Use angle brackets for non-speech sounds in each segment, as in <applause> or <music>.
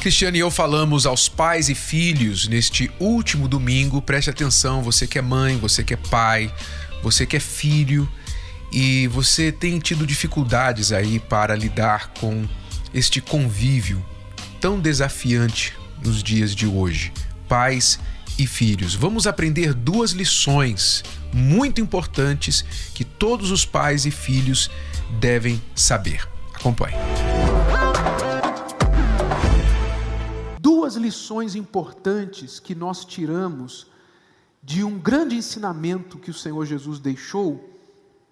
Cristiane e eu falamos aos pais e filhos neste último domingo. Preste atenção, você que é mãe, você que é pai, você que é filho e você tem tido dificuldades aí para lidar com este convívio tão desafiante nos dias de hoje. Pais e filhos. Vamos aprender duas lições muito importantes que todos os pais e filhos devem saber. Acompanhe. Lições importantes que nós tiramos de um grande ensinamento que o Senhor Jesus deixou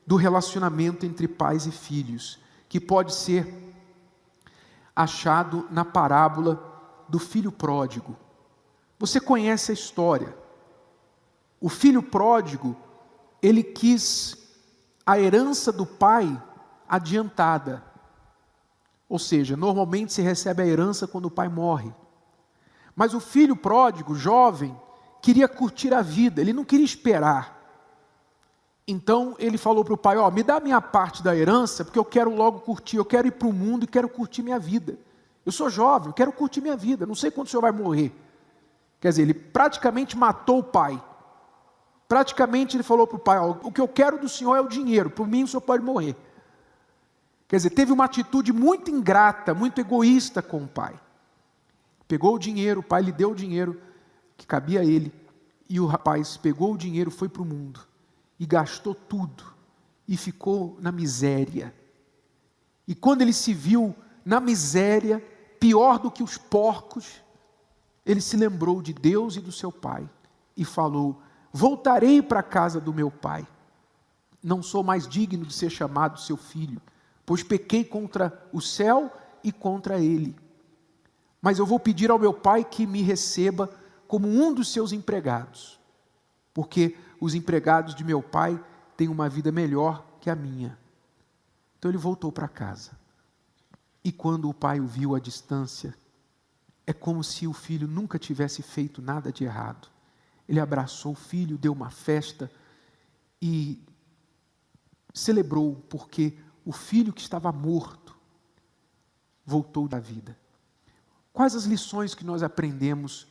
do relacionamento entre pais e filhos, que pode ser achado na parábola do filho pródigo. Você conhece a história. O filho pródigo, ele quis a herança do pai adiantada. Ou seja, normalmente se recebe a herança quando o pai morre. Mas o filho pródigo, jovem, queria curtir a vida, ele não queria esperar. Então ele falou para o pai: Ó, me dá a minha parte da herança, porque eu quero logo curtir, eu quero ir para o mundo e quero curtir minha vida. Eu sou jovem, eu quero curtir minha vida, não sei quando o senhor vai morrer. Quer dizer, ele praticamente matou o pai. Praticamente ele falou para o pai: ó, o que eu quero do senhor é o dinheiro, por mim o senhor pode morrer. Quer dizer, teve uma atitude muito ingrata, muito egoísta com o pai. Pegou o dinheiro, o pai lhe deu o dinheiro que cabia a ele, e o rapaz pegou o dinheiro, foi para o mundo e gastou tudo e ficou na miséria. E quando ele se viu na miséria, pior do que os porcos, ele se lembrou de Deus e do seu pai e falou: Voltarei para a casa do meu pai. Não sou mais digno de ser chamado seu filho, pois pequei contra o céu e contra ele mas eu vou pedir ao meu pai que me receba como um dos seus empregados, porque os empregados de meu pai têm uma vida melhor que a minha. Então ele voltou para casa. E quando o pai o viu à distância, é como se o filho nunca tivesse feito nada de errado. Ele abraçou o filho, deu uma festa e celebrou, porque o filho que estava morto voltou da vida. Quais as lições que nós aprendemos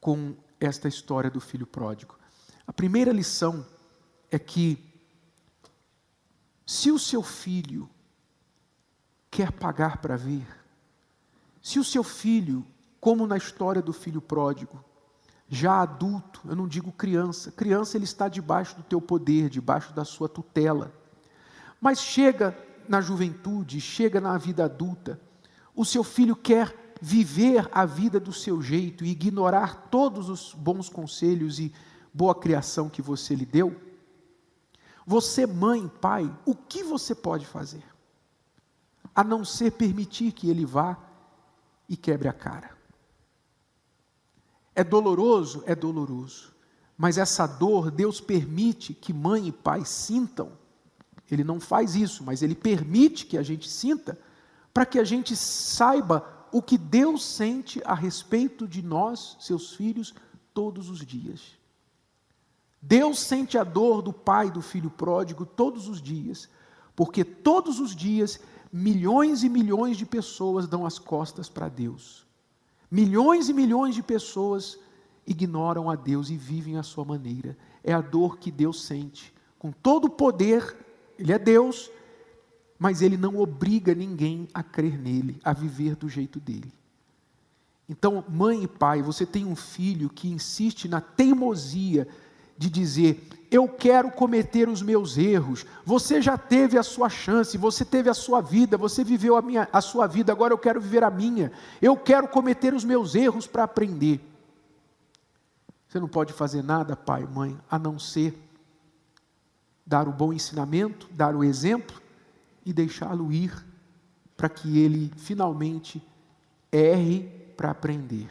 com esta história do filho pródigo? A primeira lição é que, se o seu filho quer pagar para ver, se o seu filho, como na história do filho pródigo, já adulto, eu não digo criança, criança ele está debaixo do teu poder, debaixo da sua tutela, mas chega na juventude, chega na vida adulta, o seu filho quer viver a vida do seu jeito e ignorar todos os bons conselhos e boa criação que você lhe deu? Você, mãe, pai, o que você pode fazer? A não ser permitir que ele vá e quebre a cara. É doloroso? É doloroso. Mas essa dor Deus permite que mãe e pai sintam. Ele não faz isso, mas ele permite que a gente sinta, para que a gente saiba o que Deus sente a respeito de nós, seus filhos, todos os dias. Deus sente a dor do pai do filho pródigo todos os dias, porque todos os dias milhões e milhões de pessoas dão as costas para Deus. Milhões e milhões de pessoas ignoram a Deus e vivem a sua maneira. É a dor que Deus sente. Com todo o poder, Ele é Deus, mas ele não obriga ninguém a crer nele, a viver do jeito dele. Então, mãe e pai, você tem um filho que insiste na teimosia de dizer: Eu quero cometer os meus erros. Você já teve a sua chance, você teve a sua vida, você viveu a, minha, a sua vida, agora eu quero viver a minha. Eu quero cometer os meus erros para aprender. Você não pode fazer nada, pai, mãe, a não ser dar o bom ensinamento, dar o exemplo e deixá-lo ir para que ele finalmente erre para aprender.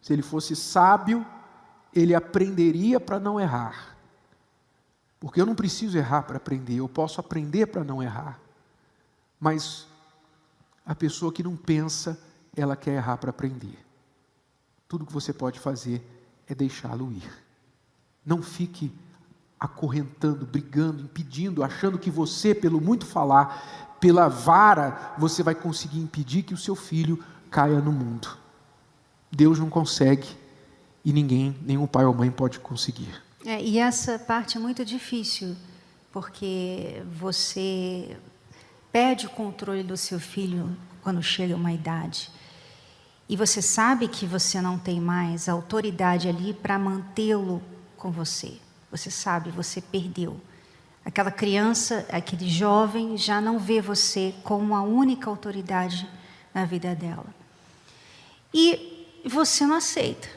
Se ele fosse sábio, ele aprenderia para não errar. Porque eu não preciso errar para aprender, eu posso aprender para não errar. Mas a pessoa que não pensa, ela quer errar para aprender. Tudo que você pode fazer é deixá-lo ir. Não fique acorrentando, brigando, impedindo, achando que você, pelo muito falar, pela vara, você vai conseguir impedir que o seu filho caia no mundo. Deus não consegue e ninguém, nenhum pai ou mãe pode conseguir. É, e essa parte é muito difícil, porque você perde o controle do seu filho quando chega uma idade. E você sabe que você não tem mais autoridade ali para mantê-lo com você. Você sabe, você perdeu. Aquela criança, aquele jovem já não vê você como a única autoridade na vida dela. E você não aceita.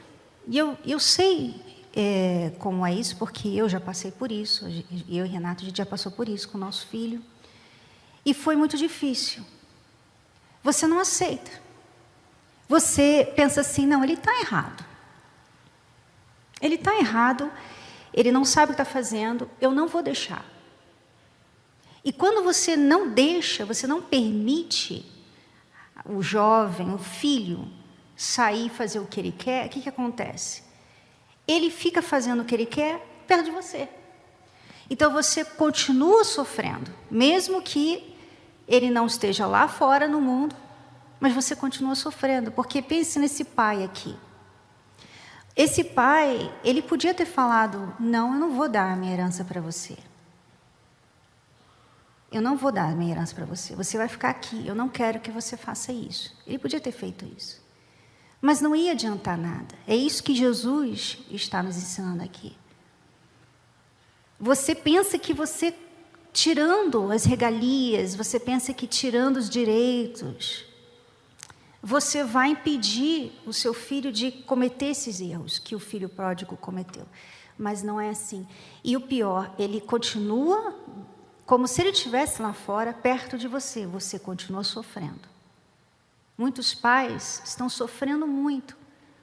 E eu, eu sei é, como é isso, porque eu já passei por isso. Eu e Renato, a gente já passou por isso com o nosso filho. E foi muito difícil. Você não aceita. Você pensa assim: não, ele está errado. Ele está errado, ele não sabe o que está fazendo, eu não vou deixar. E quando você não deixa, você não permite o jovem, o filho, sair e fazer o que ele quer, o que, que acontece? Ele fica fazendo o que ele quer perto de você. Então você continua sofrendo, mesmo que ele não esteja lá fora no mundo, mas você continua sofrendo, porque pense nesse pai aqui. Esse pai, ele podia ter falado: Não, eu não vou dar a minha herança para você. Eu não vou dar a minha herança para você. Você vai ficar aqui. Eu não quero que você faça isso. Ele podia ter feito isso. Mas não ia adiantar nada. É isso que Jesus está nos ensinando aqui. Você pensa que você, tirando as regalias, você pensa que tirando os direitos, você vai impedir o seu filho de cometer esses erros que o filho pródigo cometeu. Mas não é assim. E o pior, ele continua como se ele estivesse lá fora, perto de você, você continua sofrendo. Muitos pais estão sofrendo muito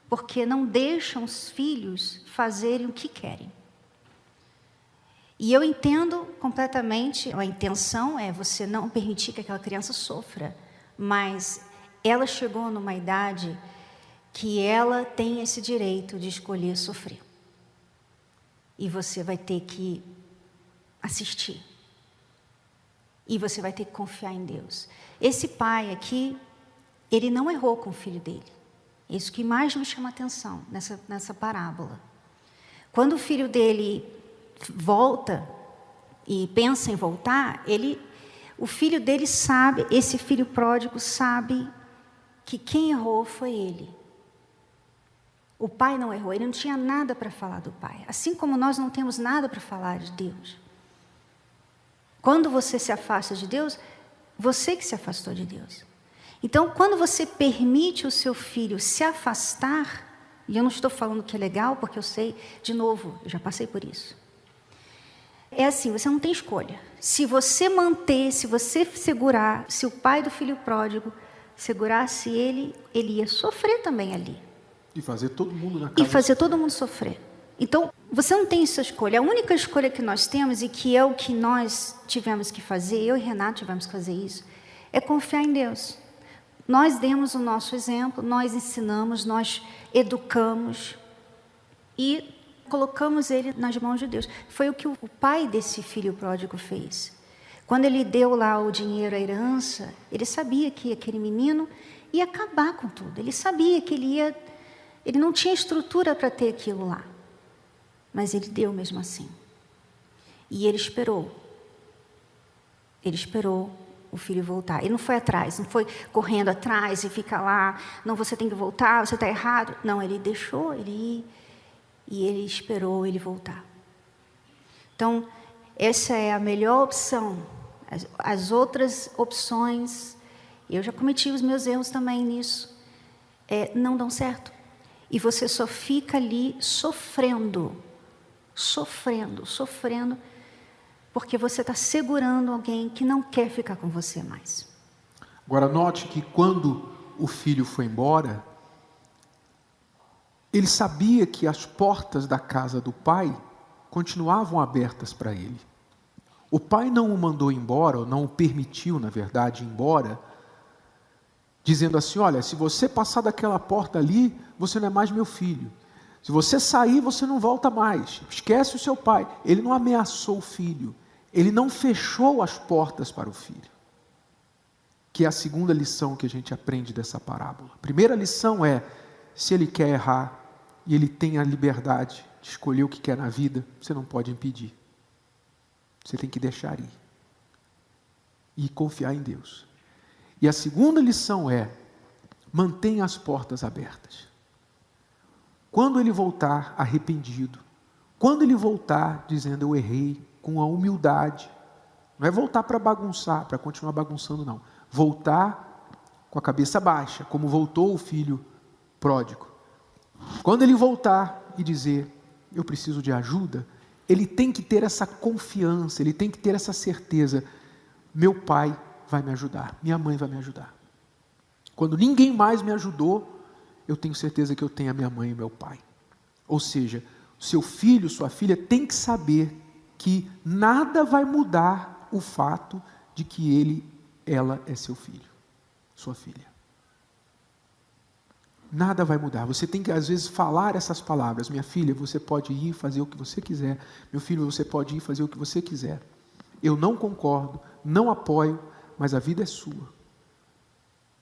porque não deixam os filhos fazerem o que querem. E eu entendo completamente, a intenção é você não permitir que aquela criança sofra, mas ela chegou numa idade que ela tem esse direito de escolher sofrer. E você vai ter que assistir. E você vai ter que confiar em Deus. Esse pai aqui ele não errou com o filho dele. Isso que mais me chama atenção nessa, nessa parábola. Quando o filho dele volta e pensa em voltar, ele, o filho dele sabe, esse filho pródigo sabe que quem errou foi ele. O pai não errou, ele não tinha nada para falar do pai. Assim como nós não temos nada para falar de Deus. Quando você se afasta de Deus, você que se afastou de Deus. Então, quando você permite o seu filho se afastar, e eu não estou falando que é legal, porque eu sei, de novo, eu já passei por isso. É assim, você não tem escolha. Se você manter, se você segurar, se o pai do filho pródigo segurasse ele, ele ia sofrer também ali. E fazer todo mundo na casa. E fazer todo mundo sofrer. Então, você não tem essa escolha. A única escolha que nós temos, e que é o que nós tivemos que fazer, eu e Renato tivemos que fazer isso, é confiar em Deus. Nós demos o nosso exemplo, nós ensinamos, nós educamos e colocamos ele nas mãos de Deus. Foi o que o pai desse filho pródigo fez. Quando ele deu lá o dinheiro, a herança, ele sabia que aquele menino ia acabar com tudo. Ele sabia que ele ia. Ele não tinha estrutura para ter aquilo lá. Mas ele deu mesmo assim. E ele esperou. Ele esperou o filho voltar. Ele não foi atrás, não foi correndo atrás e fica lá, não, você tem que voltar, você está errado. Não, ele deixou ele ir e ele esperou ele voltar. Então, essa é a melhor opção. As, as outras opções, eu já cometi os meus erros também nisso, é, não dão certo. E você só fica ali sofrendo, sofrendo, sofrendo porque você está segurando alguém que não quer ficar com você mais. Agora, note que quando o filho foi embora, ele sabia que as portas da casa do pai continuavam abertas para ele. O pai não o mandou embora, ou não o permitiu, na verdade, embora, dizendo assim: Olha, se você passar daquela porta ali, você não é mais meu filho. Se você sair, você não volta mais. Esquece o seu pai. Ele não ameaçou o filho. Ele não fechou as portas para o filho. Que é a segunda lição que a gente aprende dessa parábola. A primeira lição é: se ele quer errar e ele tem a liberdade de escolher o que quer na vida, você não pode impedir. Você tem que deixar ir. E confiar em Deus. E a segunda lição é: mantenha as portas abertas. Quando ele voltar arrependido, quando ele voltar dizendo eu errei, com a humildade, não é voltar para bagunçar, para continuar bagunçando, não. Voltar com a cabeça baixa, como voltou o filho pródigo. Quando ele voltar e dizer eu preciso de ajuda, ele tem que ter essa confiança, ele tem que ter essa certeza: meu pai vai me ajudar, minha mãe vai me ajudar. Quando ninguém mais me ajudou, eu tenho certeza que eu tenho a minha mãe e meu pai. Ou seja, seu filho, sua filha tem que saber que nada vai mudar o fato de que ele, ela é seu filho, sua filha. Nada vai mudar. Você tem que, às vezes, falar essas palavras. Minha filha, você pode ir fazer o que você quiser. Meu filho, você pode ir fazer o que você quiser. Eu não concordo, não apoio, mas a vida é sua.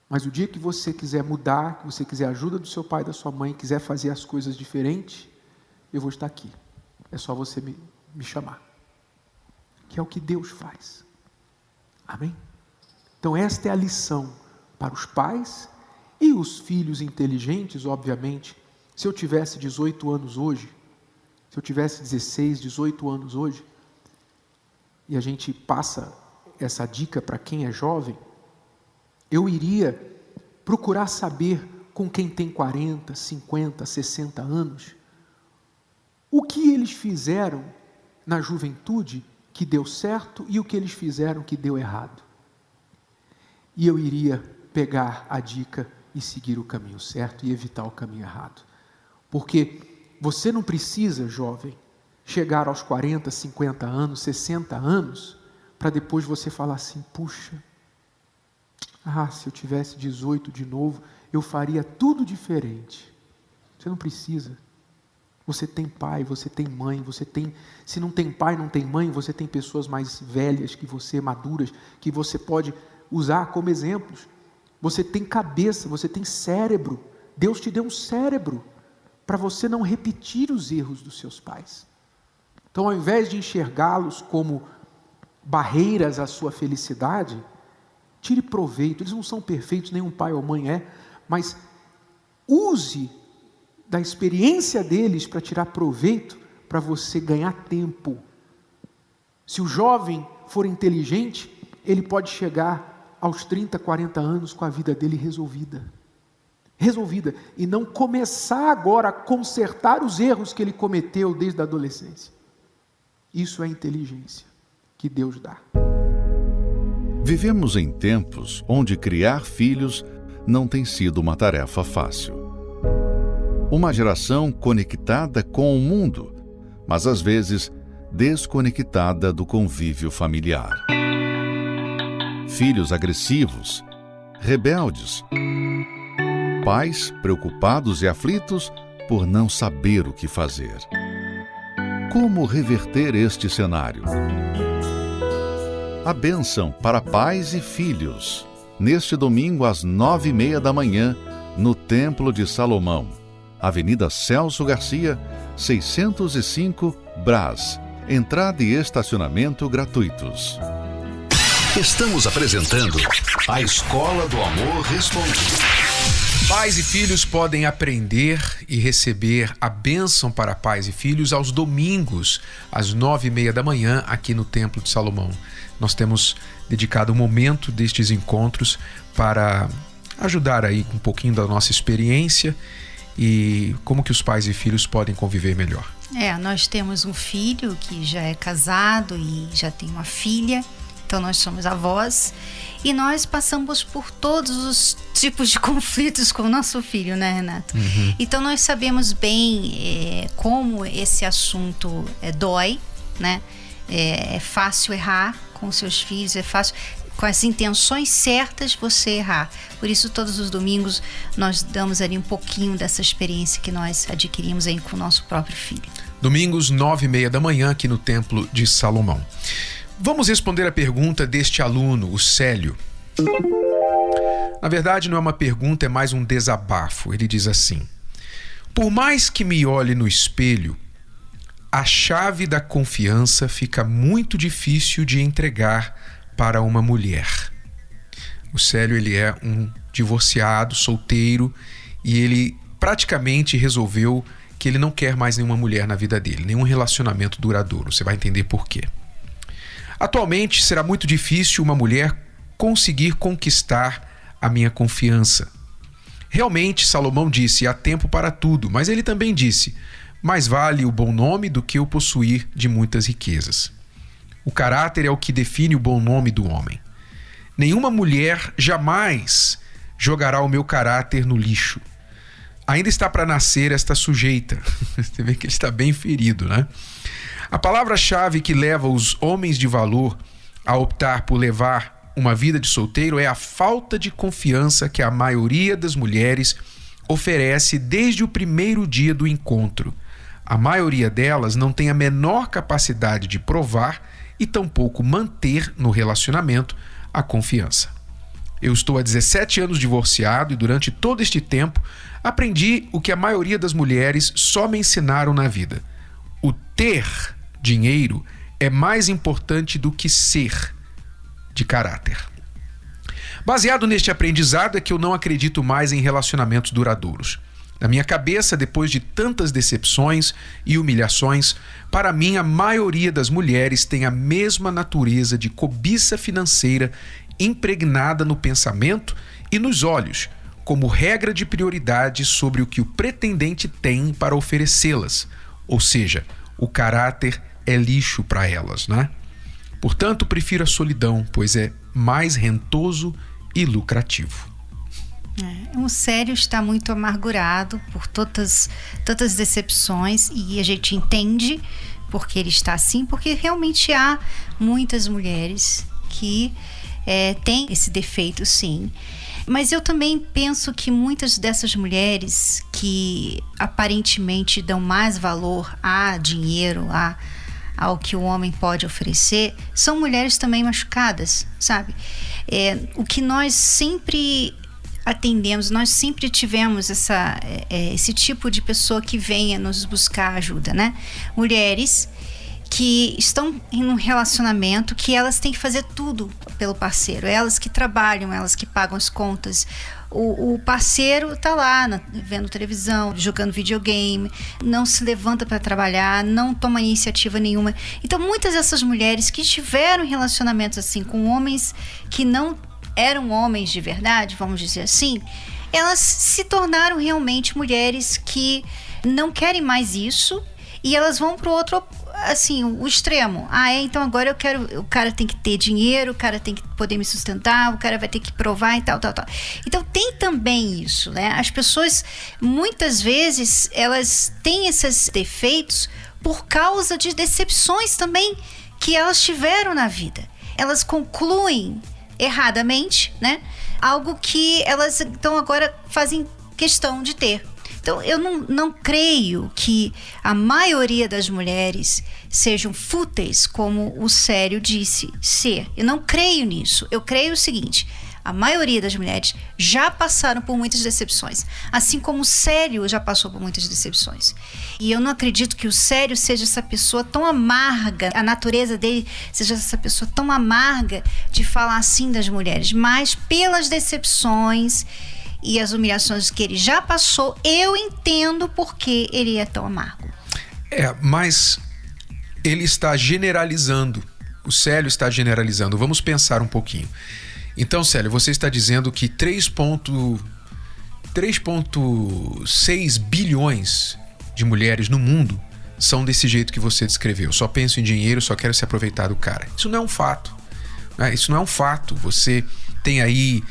Mas o dia que você quiser mudar, que você quiser ajuda do seu pai da sua mãe, quiser fazer as coisas diferentes, eu vou estar aqui. É só você me, me chamar. Que é o que Deus faz. Amém? Então, esta é a lição para os pais e os filhos inteligentes, obviamente, se eu tivesse 18 anos hoje, se eu tivesse 16, 18 anos hoje, e a gente passa essa dica para quem é jovem, eu iria procurar saber com quem tem 40, 50, 60 anos, o que eles fizeram na juventude que deu certo e o que eles fizeram que deu errado. E eu iria pegar a dica e seguir o caminho certo e evitar o caminho errado. Porque você não precisa, jovem, chegar aos 40, 50 anos, 60 anos, para depois você falar assim: puxa, ah, se eu tivesse 18 de novo, eu faria tudo diferente. Você não precisa. Você tem pai, você tem mãe, você tem. Se não tem pai, não tem mãe, você tem pessoas mais velhas que você, maduras, que você pode usar como exemplos. Você tem cabeça, você tem cérebro. Deus te deu um cérebro para você não repetir os erros dos seus pais. Então, ao invés de enxergá-los como barreiras à sua felicidade, tire proveito. Eles não são perfeitos, nenhum pai ou mãe é, mas use da experiência deles para tirar proveito para você ganhar tempo. Se o jovem for inteligente, ele pode chegar aos 30, 40 anos com a vida dele resolvida. Resolvida. E não começar agora a consertar os erros que ele cometeu desde a adolescência. Isso é inteligência que Deus dá. Vivemos em tempos onde criar filhos não tem sido uma tarefa fácil. Uma geração conectada com o mundo, mas às vezes desconectada do convívio familiar filhos agressivos, rebeldes, pais preocupados e aflitos por não saber o que fazer. Como reverter este cenário? A bênção para pais e filhos, neste domingo às nove e meia da manhã, no Templo de Salomão, Avenida Celso Garcia, 605, Brás. Entrada e estacionamento gratuitos. Estamos apresentando a Escola do Amor Respondido. Pais e filhos podem aprender e receber a bênção para pais e filhos aos domingos, às nove e meia da manhã, aqui no Templo de Salomão. Nós temos dedicado um momento destes encontros para ajudar aí um pouquinho da nossa experiência e como que os pais e filhos podem conviver melhor. É, nós temos um filho que já é casado e já tem uma filha então nós somos avós E nós passamos por todos os tipos de <laughs> conflitos com o nosso filho, né, Renato? Uhum. Então nós sabemos bem é, como esse assunto é, dói, né? É, é fácil errar com seus filhos, é fácil com as intenções certas você errar. Por isso, todos os domingos nós damos ali um pouquinho dessa experiência que nós adquirimos aí com o nosso próprio filho. Domingos, nove e meia da manhã, aqui no Templo de Salomão. Vamos responder a pergunta deste aluno, o Célio. Na verdade, não é uma pergunta, é mais um desabafo. Ele diz assim: Por mais que me olhe no espelho, a chave da confiança fica muito difícil de entregar para uma mulher. O Célio ele é um divorciado, solteiro, e ele praticamente resolveu que ele não quer mais nenhuma mulher na vida dele, nenhum relacionamento duradouro. Você vai entender por quê. Atualmente será muito difícil uma mulher conseguir conquistar a minha confiança. Realmente, Salomão disse: há tempo para tudo, mas ele também disse: mais vale o bom nome do que o possuir de muitas riquezas. O caráter é o que define o bom nome do homem. Nenhuma mulher jamais jogará o meu caráter no lixo. Ainda está para nascer esta sujeita. <laughs> Você vê que ele está bem ferido, né? A palavra-chave que leva os homens de valor a optar por levar uma vida de solteiro é a falta de confiança que a maioria das mulheres oferece desde o primeiro dia do encontro. A maioria delas não tem a menor capacidade de provar e tampouco manter no relacionamento a confiança. Eu estou há 17 anos divorciado e durante todo este tempo aprendi o que a maioria das mulheres só me ensinaram na vida: o ter dinheiro é mais importante do que ser de caráter. Baseado neste aprendizado é que eu não acredito mais em relacionamentos duradouros. Na minha cabeça, depois de tantas decepções e humilhações, para mim a maioria das mulheres tem a mesma natureza de cobiça financeira impregnada no pensamento e nos olhos, como regra de prioridade sobre o que o pretendente tem para oferecê-las, ou seja, o caráter é lixo para elas, né? Portanto, prefiro a solidão, pois é mais rentoso e lucrativo. É, o sério está muito amargurado por tantas, tantas decepções e a gente entende porque ele está assim, porque realmente há muitas mulheres que é, têm esse defeito, sim. Mas eu também penso que muitas dessas mulheres que aparentemente dão mais valor a dinheiro, a ao que o homem pode oferecer, são mulheres também machucadas, sabe? É, o que nós sempre atendemos, nós sempre tivemos essa, é, esse tipo de pessoa que venha nos buscar ajuda, né? Mulheres que estão em um relacionamento que elas têm que fazer tudo pelo parceiro, elas que trabalham, elas que pagam as contas, o, o parceiro tá lá na, vendo televisão, jogando videogame, não se levanta para trabalhar, não toma iniciativa nenhuma. Então, muitas dessas mulheres que tiveram relacionamentos assim com homens que não eram homens de verdade, vamos dizer assim, elas se tornaram realmente mulheres que não querem mais isso e elas vão para o outro assim, o extremo. Ah, é, então agora eu quero. O cara tem que ter dinheiro, o cara tem que poder me sustentar, o cara vai ter que provar e tal, tal, tal. Então tem também isso, né? As pessoas, muitas vezes, elas têm esses defeitos por causa de decepções também que elas tiveram na vida. Elas concluem erradamente, né? Algo que elas então agora fazem questão de ter. Então, eu não, não creio que a maioria das mulheres sejam fúteis, como o Sério disse ser. Eu não creio nisso. Eu creio o seguinte: a maioria das mulheres já passaram por muitas decepções, assim como o Sério já passou por muitas decepções. E eu não acredito que o Sério seja essa pessoa tão amarga, a natureza dele seja essa pessoa tão amarga de falar assim das mulheres, mas pelas decepções e as humilhações que ele já passou, eu entendo porque ele é tão amargo. É, mas ele está generalizando. O Célio está generalizando. Vamos pensar um pouquinho. Então, Célio, você está dizendo que 3,6 bilhões de mulheres no mundo são desse jeito que você descreveu. Só penso em dinheiro, só quero se aproveitar do cara. Isso não é um fato. Né? Isso não é um fato. Você tem aí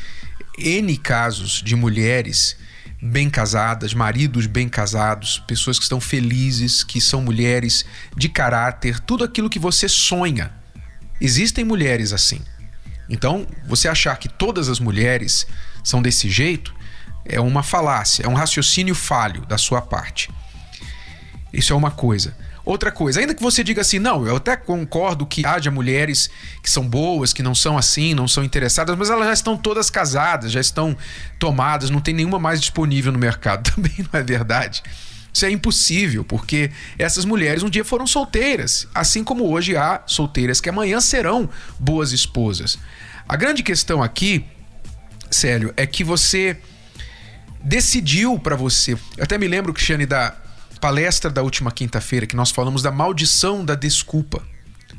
N casos de mulheres bem casadas, maridos bem casados, pessoas que estão felizes, que são mulheres de caráter, tudo aquilo que você sonha. Existem mulheres assim. Então, você achar que todas as mulheres são desse jeito é uma falácia, é um raciocínio falho da sua parte. Isso é uma coisa. Outra coisa, ainda que você diga assim, não, eu até concordo que haja mulheres que são boas, que não são assim, não são interessadas, mas elas já estão todas casadas, já estão tomadas, não tem nenhuma mais disponível no mercado. <laughs> Também não é verdade. Isso é impossível, porque essas mulheres um dia foram solteiras, assim como hoje há solteiras que amanhã serão boas esposas. A grande questão aqui, Célio, é que você decidiu para você. Eu até me lembro, Cristiane, da palestra da última quinta-feira que nós falamos da maldição da desculpa.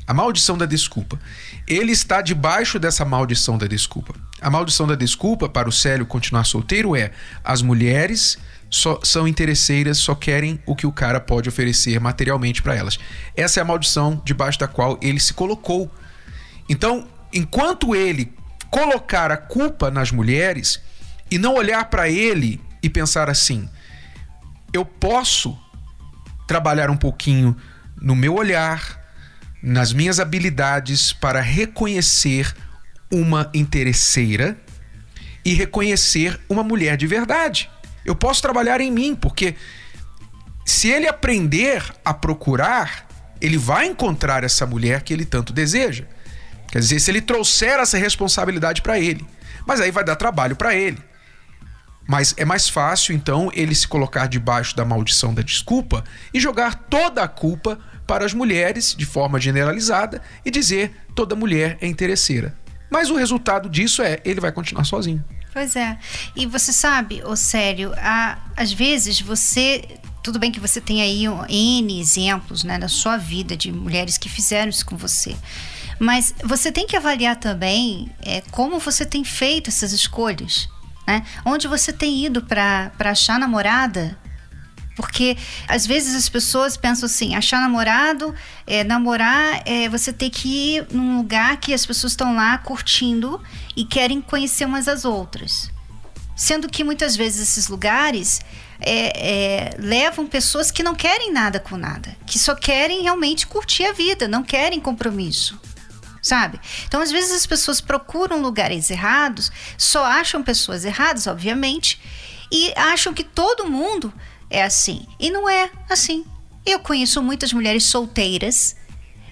A maldição da desculpa. Ele está debaixo dessa maldição da desculpa. A maldição da desculpa para o Célio continuar solteiro é as mulheres só são interesseiras, só querem o que o cara pode oferecer materialmente para elas. Essa é a maldição debaixo da qual ele se colocou. Então, enquanto ele colocar a culpa nas mulheres e não olhar para ele e pensar assim: eu posso trabalhar um pouquinho no meu olhar, nas minhas habilidades para reconhecer uma interesseira e reconhecer uma mulher de verdade. Eu posso trabalhar em mim, porque se ele aprender a procurar, ele vai encontrar essa mulher que ele tanto deseja. Quer dizer, se ele trouxer essa responsabilidade para ele. Mas aí vai dar trabalho para ele. Mas é mais fácil, então, ele se colocar debaixo da maldição da desculpa e jogar toda a culpa para as mulheres de forma generalizada e dizer toda mulher é interesseira. Mas o resultado disso é ele vai continuar sozinho. Pois é. E você sabe, ô sério, às vezes você. Tudo bem que você tem aí N exemplos né, na sua vida de mulheres que fizeram isso com você. Mas você tem que avaliar também é, como você tem feito essas escolhas. Né? Onde você tem ido para achar namorada? Porque às vezes as pessoas pensam assim: achar namorado, é, namorar, é você ter que ir num lugar que as pessoas estão lá curtindo e querem conhecer umas às outras. Sendo que muitas vezes esses lugares é, é, levam pessoas que não querem nada com nada, que só querem realmente curtir a vida, não querem compromisso sabe? Então, às vezes as pessoas procuram lugares errados, só acham pessoas erradas, obviamente, e acham que todo mundo é assim. E não é assim. Eu conheço muitas mulheres solteiras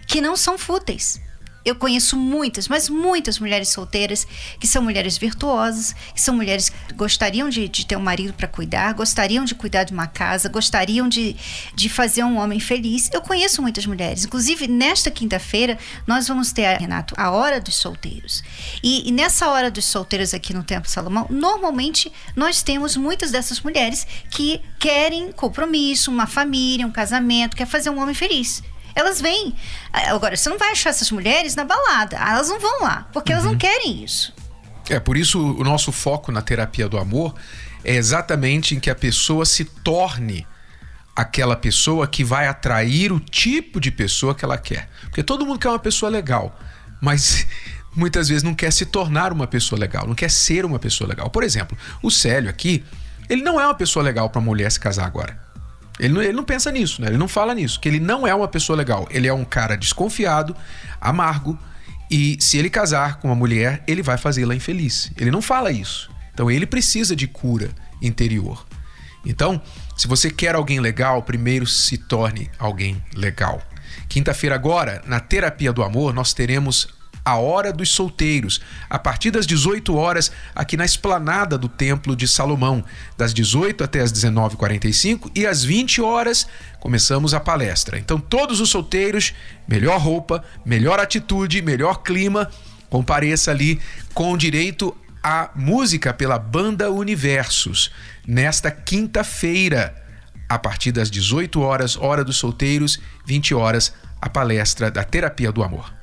que não são fúteis. Eu conheço muitas, mas muitas mulheres solteiras que são mulheres virtuosas, que são mulheres que gostariam de, de ter um marido para cuidar, gostariam de cuidar de uma casa, gostariam de, de fazer um homem feliz. Eu conheço muitas mulheres. Inclusive, nesta quinta-feira, nós vamos ter, Renato, a Hora dos Solteiros. E, e nessa Hora dos Solteiros aqui no Templo Salomão, normalmente nós temos muitas dessas mulheres que querem compromisso, uma família, um casamento, quer fazer um homem feliz elas vêm. Agora, você não vai achar essas mulheres na balada. Elas não vão lá, porque uhum. elas não uhum. querem isso. É, por isso o nosso foco na terapia do amor é exatamente em que a pessoa se torne aquela pessoa que vai atrair o tipo de pessoa que ela quer. Porque todo mundo quer uma pessoa legal, mas <laughs> muitas vezes não quer se tornar uma pessoa legal, não quer ser uma pessoa legal. Por exemplo, o Célio aqui, ele não é uma pessoa legal para mulher se casar agora. Ele não, ele não pensa nisso, né? Ele não fala nisso, que ele não é uma pessoa legal. Ele é um cara desconfiado, amargo, e se ele casar com uma mulher, ele vai fazê-la infeliz. Ele não fala isso. Então ele precisa de cura interior. Então, se você quer alguém legal, primeiro se torne alguém legal. Quinta-feira agora, na terapia do amor, nós teremos a Hora dos Solteiros, a partir das 18 horas, aqui na esplanada do Templo de Salomão, das 18 até as 19h45 e às 20 horas começamos a palestra. Então, todos os solteiros, melhor roupa, melhor atitude, melhor clima, compareça ali com direito à música pela Banda Universos, nesta quinta-feira, a partir das 18 horas, hora dos solteiros, 20 horas, a palestra da Terapia do Amor.